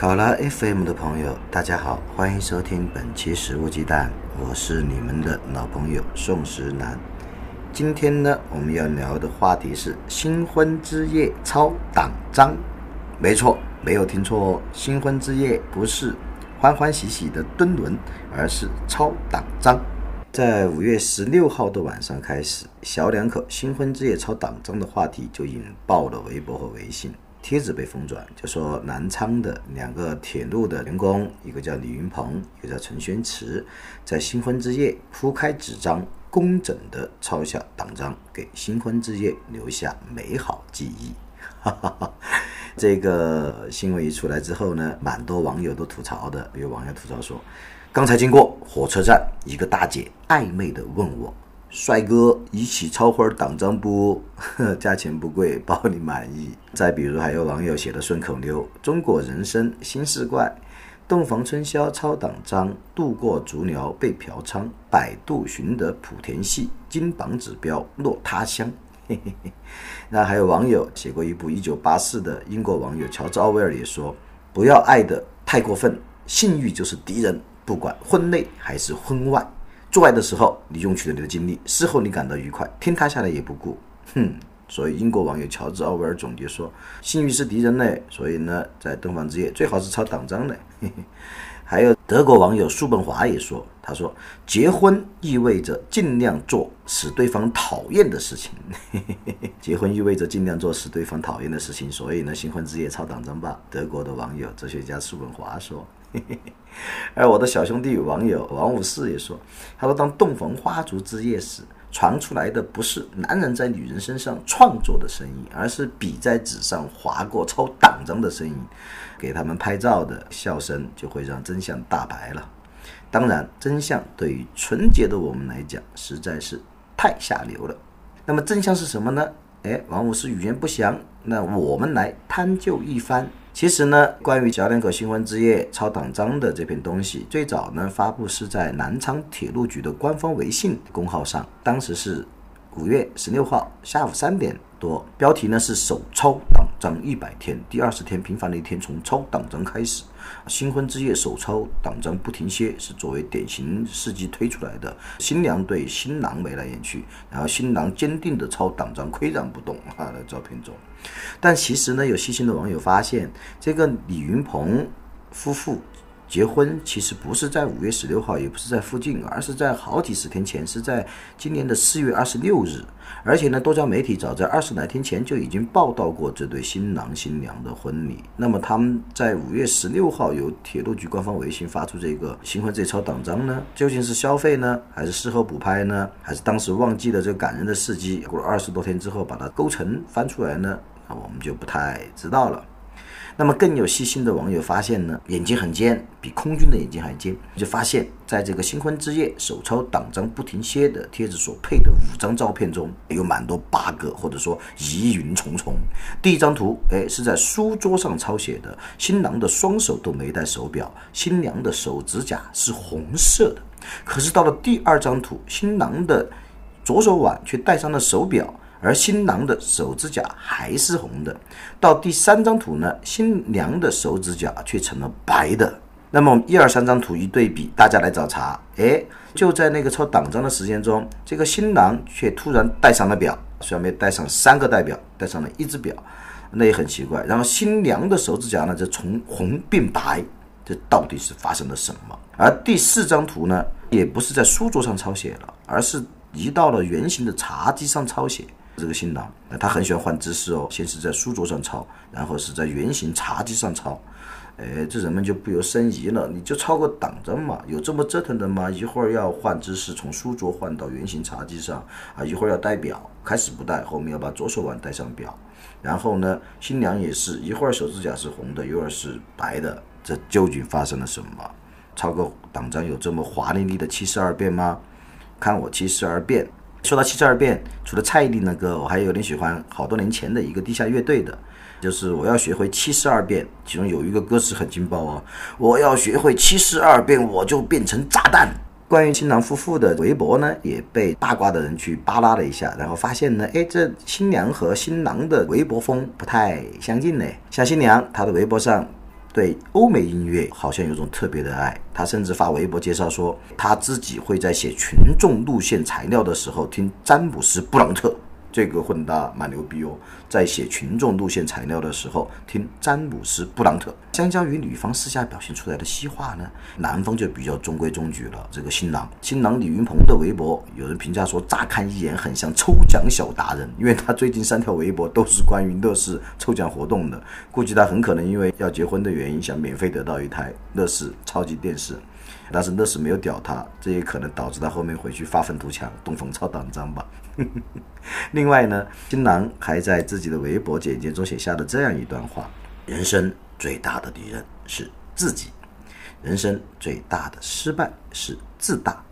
考拉 FM 的朋友，大家好，欢迎收听本期《食物鸡蛋》，我是你们的老朋友宋时男。今天呢，我们要聊的话题是新婚之夜抄党章。没错，没有听错哦，新婚之夜不是欢欢喜喜的敦伦，而是抄党章。在五月十六号的晚上开始，小两口新婚之夜抄党章的话题就引爆了微博和微信。帖子被疯转，就说南昌的两个铁路的员工，一个叫李云鹏，一个叫陈宣慈，在新婚之夜铺开纸张，工整的抄下党章，给新婚之夜留下美好记忆。哈哈哈！这个新闻一出来之后呢，蛮多网友都吐槽的，有网友吐槽说，刚才经过火车站，一个大姐暧昧的问我。帅哥，一起抄会儿党章不？价钱不贵，包你满意。再比如，还有网友写的顺口溜：中国人生新事怪，洞房春宵抄党章，渡过足疗被嫖娼，百度寻得莆田系，金榜指标落他乡。嘿嘿嘿。那还有网友写过一部《一九八四》的英国网友乔治奥威尔也说：不要爱的太过分，性欲就是敌人，不管婚内还是婚外。做爱的时候，你用取了你的精力；事后你感到愉快，天塌下来也不顾。哼！所以英国网友乔治奥威尔总结说：“性欲是敌人呢。”所以呢，在洞房之夜最好是抄党章的。还有德国网友叔本华也说：“他说结婚意味着尽量做使对方讨厌的事情。结婚意味着尽量做使对方讨厌的事情。所以呢，新婚之夜抄党章吧。”德国的网友哲学家叔本华说。而我的小兄弟网友王五四也说：“他说，当洞房花烛之夜时，传出来的不是男人在女人身上创作的声音，而是笔在纸上划过抄党章的声音。给他们拍照的笑声，就会让真相大白了。当然，真相对于纯洁的我们来讲，实在是太下流了。那么，真相是什么呢？哎，王五四语言不详，那我们来探究一番。”其实呢，关于小两口新婚之夜抄党章的这篇东西，最早呢发布是在南昌铁路局的官方微信公号上，当时是五月十六号下午三点。多标题呢是首抄党章一百天，第二十天平凡的一天，从抄党章开始。新婚之夜首抄党章不停歇，是作为典型事迹推出来的。新娘对新郎眉来眼去，然后新郎坚定的抄党章，岿然不动啊，在照片中。但其实呢，有细心的网友发现，这个李云鹏夫妇。结婚其实不是在五月十六号，也不是在附近，而是在好几十天前，是在今年的四月二十六日。而且呢，多家媒体早在二十来天前就已经报道过这对新郎新娘的婚礼。那么他们在五月十六号由铁路局官方微信发出这个新婚这抄党章呢，究竟是消费呢，还是事后补拍呢，还是当时忘记了这个感人的事迹，过了二十多天之后把它勾成翻出来呢？那我们就不太知道了。那么更有细心的网友发现呢，眼睛很尖，比空军的眼睛还尖，就发现在这个新婚之夜手抄党章不停歇的贴子所配的五张照片中，有蛮多 bug 或者说疑云重重。第一张图，哎，是在书桌上抄写的，新郎的双手都没戴手表，新娘的手指甲是红色的。可是到了第二张图，新郎的左手腕却戴上了手表。而新郎的手指甲还是红的，到第三张图呢，新娘的手指甲却成了白的。那么一二三张图一对比，大家来找茬。哎，就在那个抄党章的时间中，这个新郎却突然戴上了表，虽然没戴上三个代表，戴上了一只表，那也很奇怪。然后新娘的手指甲呢，就从红变白，这到底是发生了什么？而第四张图呢，也不是在书桌上抄写了，而是移到了圆形的茶几上抄写。这个新郎，他很喜欢换姿势哦。先是在书桌上抄，然后是在圆形茶几上抄。哎，这人们就不由生疑了。你就抄个党章嘛，有这么折腾的吗？一会儿要换姿势，从书桌换到圆形茶几上啊，一会儿要戴表，开始不戴，后面要把左手腕戴上表。然后呢，新娘也是一会儿手指甲是红的，一会儿是白的。这究竟发生了什么？抄个党章有这么华丽丽的七十二变吗？看我七十二变。说到七十二变，除了蔡依林的歌，我还有点喜欢好多年前的一个地下乐队的，就是我要学会七十二变。其中有一个歌词很劲爆哦，我要学会七十二变，我就变成炸弹。关于新郎夫妇的微博呢，也被八卦的人去扒拉了一下，然后发现呢，哎，这新娘和新郎的微博风不太相近呢。像新娘，她的微博上。对欧美音乐好像有种特别的爱，他甚至发微博介绍说，他自己会在写群众路线材料的时候听詹姆斯·布朗特。这个混搭蛮牛逼哦，在写群众路线材料的时候听詹姆斯·布朗特。相较于女方私下表现出来的西化呢，男方就比较中规中矩了。这个新郎，新郎李云鹏的微博，有人评价说，乍看一眼很像抽奖小达人，因为他最近三条微博都是关于乐视抽奖活动的。估计他很可能因为要结婚的原因，想免费得到一台乐视超级电视，但是乐视没有屌他，这也可能导致他后面回去发愤图强，东风超党章吧。另外呢，新郎还在自己的微博简介中写下了这样一段话：人生最大的敌人是自己，人生最大的失败是自大，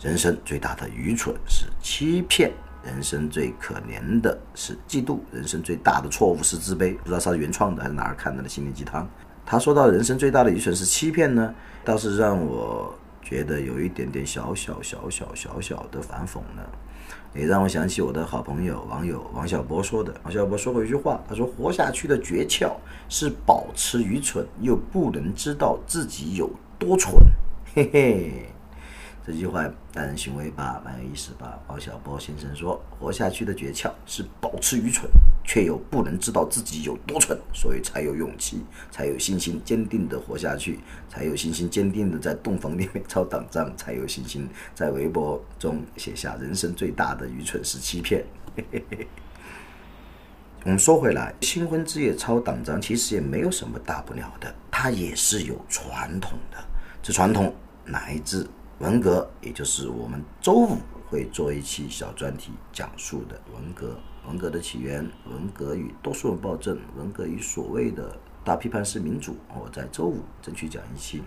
人生最大的愚蠢是欺骗，人生最可怜的是嫉妒，人生最大的错误是自卑。不知道他是原创的还是哪儿看到的心灵鸡汤。他说到人生最大的愚蠢是欺骗呢，倒是让我觉得有一点点小小小小小小的反讽呢。也让我想起我的好朋友网友王小波说的。王小波说过一句话，他说：“活下去的诀窍是保持愚蠢，又不能知道自己有多蠢。”嘿嘿。这句话耐人寻味吧，蛮有意思吧？王小波先生说：“活下去的诀窍是保持愚蠢，却又不能知道自己有多蠢，所以才有勇气，才有信心，坚定的活下去，才有信心，坚定的在洞房里面 抄党章，才有信心在微博中写下人生最大的愚蠢是欺骗。”我们说回来，新婚之夜抄党章其实也没有什么大不了的，它也是有传统的，这传统来自。文革，也就是我们周五会做一期小专题讲述的文革，文革的起源，文革与多数人暴政，文革与所谓的大批判式民主，我在周五争取讲一期。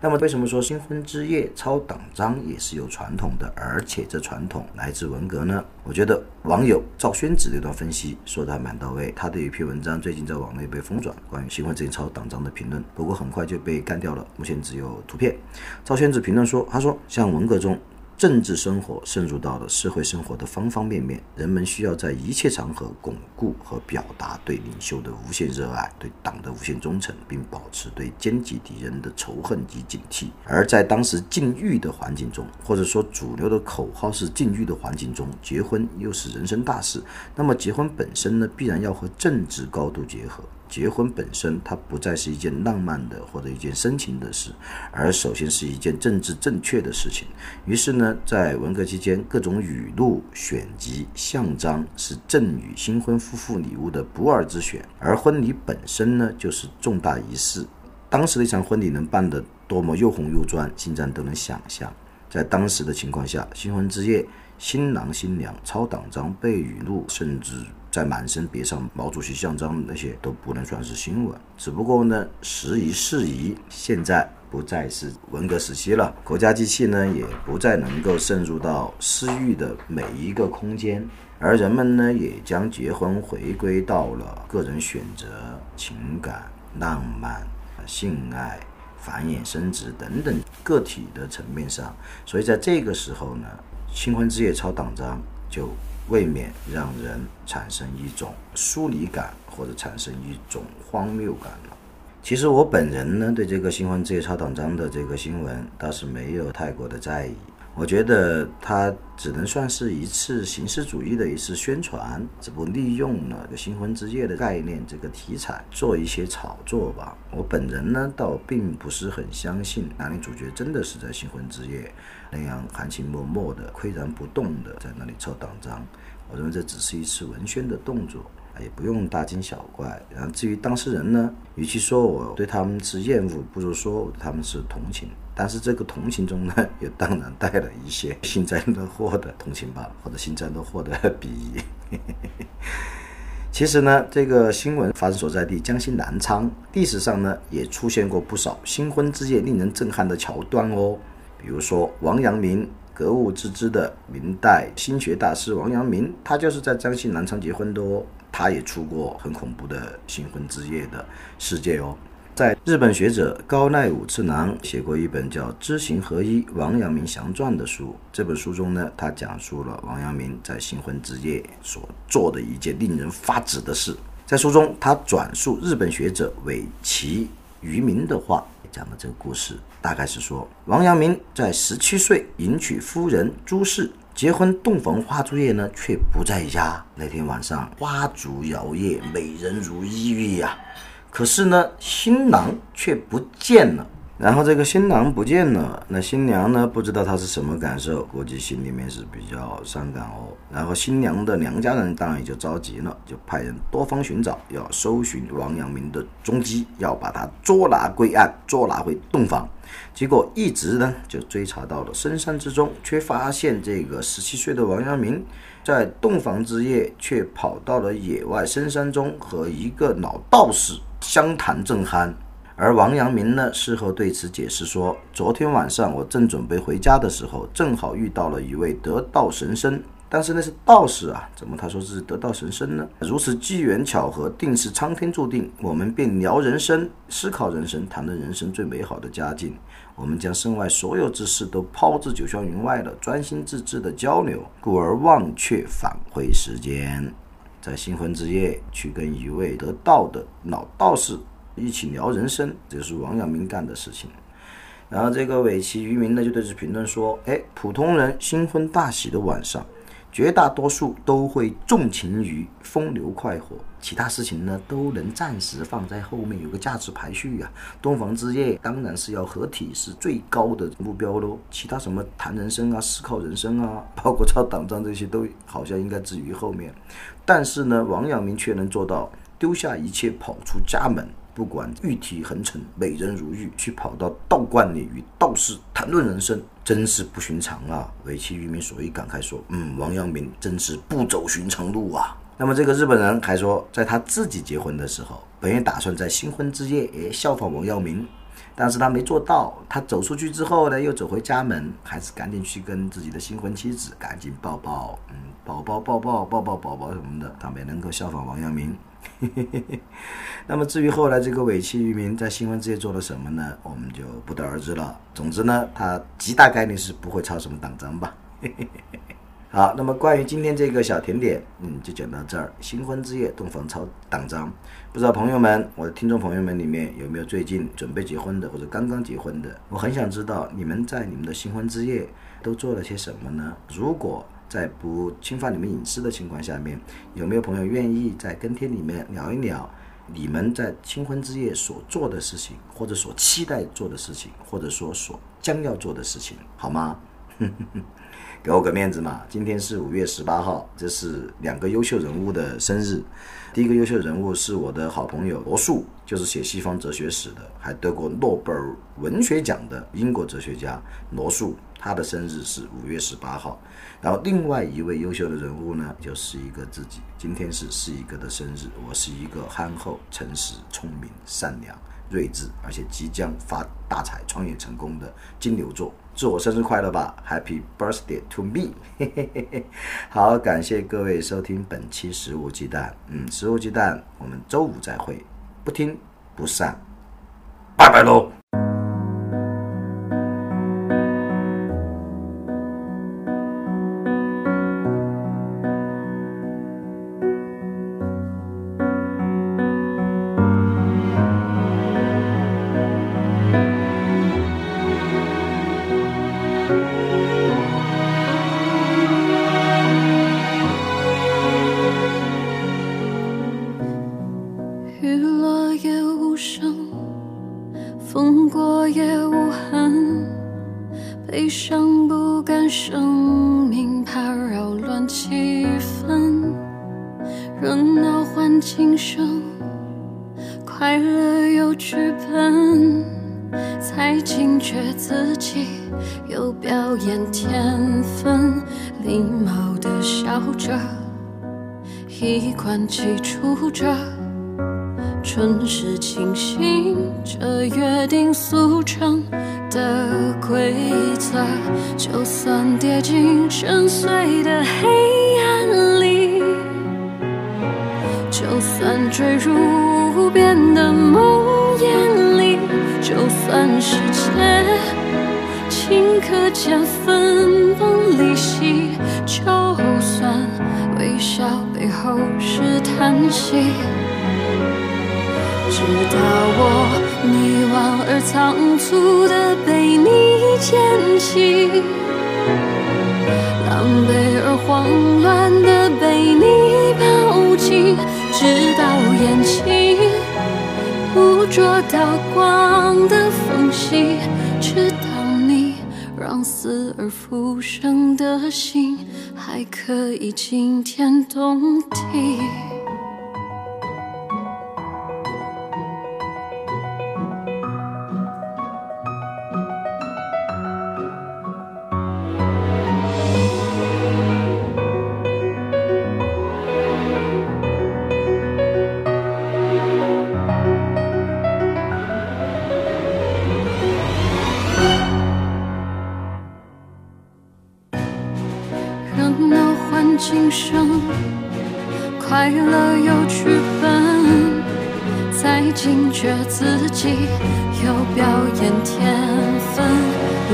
那么，为什么说新婚之夜抄党章也是有传统的，而且这传统来自文革呢？我觉得网友赵宣子这段分析说的还蛮到位。他的一篇文章最近在网内被疯转，关于新婚之夜抄党章的评论，不过很快就被干掉了，目前只有图片。赵宣子评论说：“他说像文革中。”政治生活渗入到了社会生活的方方面面，人们需要在一切场合巩固和表达对领袖的无限热爱，对党的无限忠诚，并保持对阶级敌人的仇恨及警惕。而在当时禁欲的环境中，或者说主流的口号是禁欲的环境中，结婚又是人生大事，那么结婚本身呢，必然要和政治高度结合。结婚本身，它不再是一件浪漫的或者一件深情的事，而首先是一件政治正确的事情。于是呢，在文革期间，各种语录、选集、像章是赠予新婚夫妇礼物的不二之选。而婚礼本身呢，就是重大仪式。当时的一场婚礼能办得多么又红又专，现在都能想象。在当时的情况下，新婚之夜，新郎新娘抄党章、背语录，甚至。在满身别上毛主席像章那些都不能算是新闻，只不过呢，时移世移，现在不再是文革时期了，国家机器呢也不再能够渗入到私域的每一个空间，而人们呢也将结婚回归到了个人选择、情感、浪漫、性爱、繁衍生殖等等个体的层面上，所以在这个时候呢，新婚之夜抄党章就。未免让人产生一种疏离感，或者产生一种荒谬感了。其实我本人呢，对这个新婚之夜抄党章的这个新闻倒是没有太过的在意。我觉得它只能算是一次形式主义的一次宣传，只不过利用了新婚之夜的概念这个题材做一些炒作吧。我本人呢，倒并不是很相信男女主角真的是在新婚之夜那样含情脉脉的、岿然不动的在那里抽党章。我认为这只是一次文宣的动作。也不用大惊小怪。然后至于当事人呢，与其说我对他们是厌恶，不如说我对他们是同情。但是这个同情中呢，也当然带了一些幸灾乐祸的同情吧，或者幸灾乐祸的 鄙夷。其实呢，这个新闻发生所在地江西南昌，历史上呢也出现过不少新婚之夜令人震撼的桥段哦。比如说王阳明，格物致知的明代心学大师王阳明，他就是在江西南昌结婚的哦。他也出过很恐怖的新婚之夜的事件哦。在日本学者高奈武次郎写过一本叫《知行合一：王阳明详传》的书。这本书中呢，他讲述了王阳明在新婚之夜所做的一件令人发指的事。在书中，他转述日本学者尾崎渔明的话，讲的这个故事，大概是说，王阳明在十七岁迎娶夫人朱氏，结婚洞房花烛夜呢，却不在家。那天晚上，花烛摇曳，美人如玉呀。可是呢，新郎却不见了。然后这个新郎不见了，那新娘呢？不知道她是什么感受，估计心里面是比较伤感哦。然后新娘的娘家人当然也就着急了，就派人多方寻找，要搜寻王阳明的踪迹，要把他捉拿归案，捉拿回洞房。结果一直呢就追查到了深山之中，却发现这个十七岁的王阳明在洞房之夜，却跑到了野外深山中，和一个老道士相谈正酣。而王阳明呢，事后对此解释说：“昨天晚上我正准备回家的时候，正好遇到了一位得道神僧，但是那是道士啊，怎么他说是得道神僧呢？如此机缘巧合，定是苍天注定。我们便聊人生，思考人生，谈论人生最美好的佳境。我们将身外所有之事都抛至九霄云外了，专心致志的交流，故而忘却返回时间，在新婚之夜去跟一位得道的老道士。”一起聊人生，这是王阳明干的事情。然后这个尾崎渔民呢，就对此评论说：“哎，普通人新婚大喜的晚上，绝大多数都会重情于风流快活，其他事情呢都能暂时放在后面，有个价值排序呀。洞房之夜当然是要合体，是最高的目标喽。其他什么谈人生啊、思考人生啊，包括抄党章这些，都好像应该置于后面。但是呢，王阳明却能做到丢下一切，跑出家门。”不管玉体横陈，美人如玉，去跑到道观里与道士谈论人生，真是不寻常啊！尾崎渔民所以感慨说：“嗯，王阳明真是不走寻常路啊。”那么这个日本人还说，在他自己结婚的时候，本也打算在新婚之夜也效仿王阳明，但是他没做到。他走出去之后呢，又走回家门，还是赶紧去跟自己的新婚妻子赶紧抱抱，嗯，宝宝抱抱抱抱宝宝什么的，他没能够效仿王阳明。那么至于后来这个尾气渔民在新闻之夜做了什么呢？我们就不得而知了。总之呢，他极大概率是不会抄什么党章吧。好，那么关于今天这个小甜点，嗯，就讲到这儿。新婚之夜洞房抄党章，不知道朋友们，我的听众朋友们里面有没有最近准备结婚的或者刚刚结婚的？我很想知道你们在你们的新婚之夜都做了些什么呢？如果在不侵犯你们隐私的情况下面，有没有朋友愿意在跟帖里面聊一聊你们在新婚之夜所做的事情，或者所期待做的事情，或者说所将要做的事情，好吗？给我个面子嘛！今天是五月十八号，这是两个优秀人物的生日。第一个优秀人物是我的好朋友罗素，就是写西方哲学史的，还得过诺贝尔文学奖的英国哲学家罗素。他的生日是五月十八号，然后另外一位优秀的人物呢，就是一个自己，今天是是一个的生日，我是一个憨厚、诚实、聪明、善良、睿智，而且即将发大财、创业成功的金牛座，祝我生日快乐吧，Happy Birthday to me！好，感谢各位收听本期食物鸡蛋，嗯，食物鸡蛋，我们周五再会，不听不散，拜拜喽。惊觉自己有表演天分礼貌的笑着一贯起初着准时清醒着约定俗成的规则就算跌进深邃的黑暗里就算坠入无边的梦魇就算世界顷刻间分崩离析，就算微笑背后是叹息。直到我迷惘而仓促地被你捡起，狼狈而慌乱地被你抱紧，直到眼睛捕捉到光的缝隙，直到你让死而复生的心还可以惊天动地。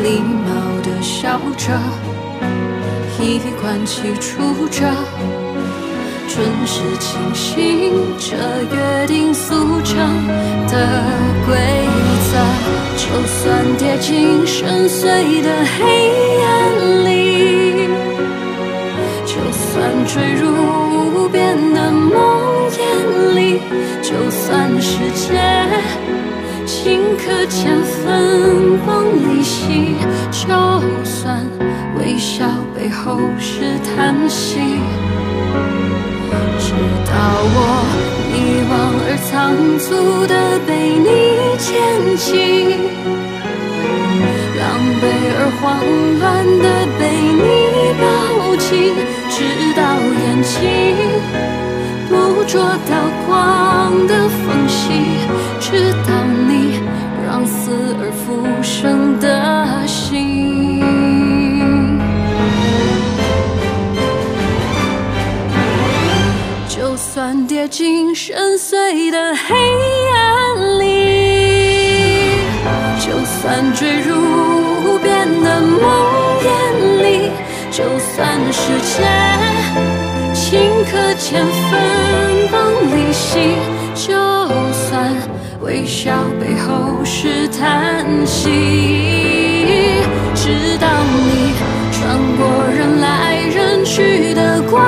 礼貌的笑着，衣冠起初着，准时清醒，着约定俗成的规则。就算跌进深邃的黑暗里。就算坠入无边的梦魇里，就算世界顷刻间分崩离析，就算微笑背后是叹息，直到我迷惘而仓促地被你牵起。狼狈而慌乱地被你抱紧，直到眼睛捕捉到光的缝隙，浮生的心。就算跌进深邃的黑暗里，就算坠入无边的梦魇里，就算世界顷刻间分崩离析，微笑背后是叹息，直到你穿过人来人去的光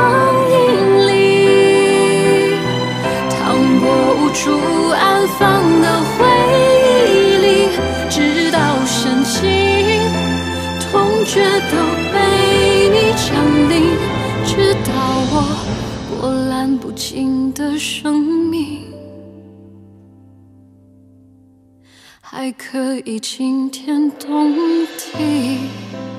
影里。淌过无处安放的回忆里，直到深情痛觉都被你降临，直到我波澜不惊的生命还可以惊天动地。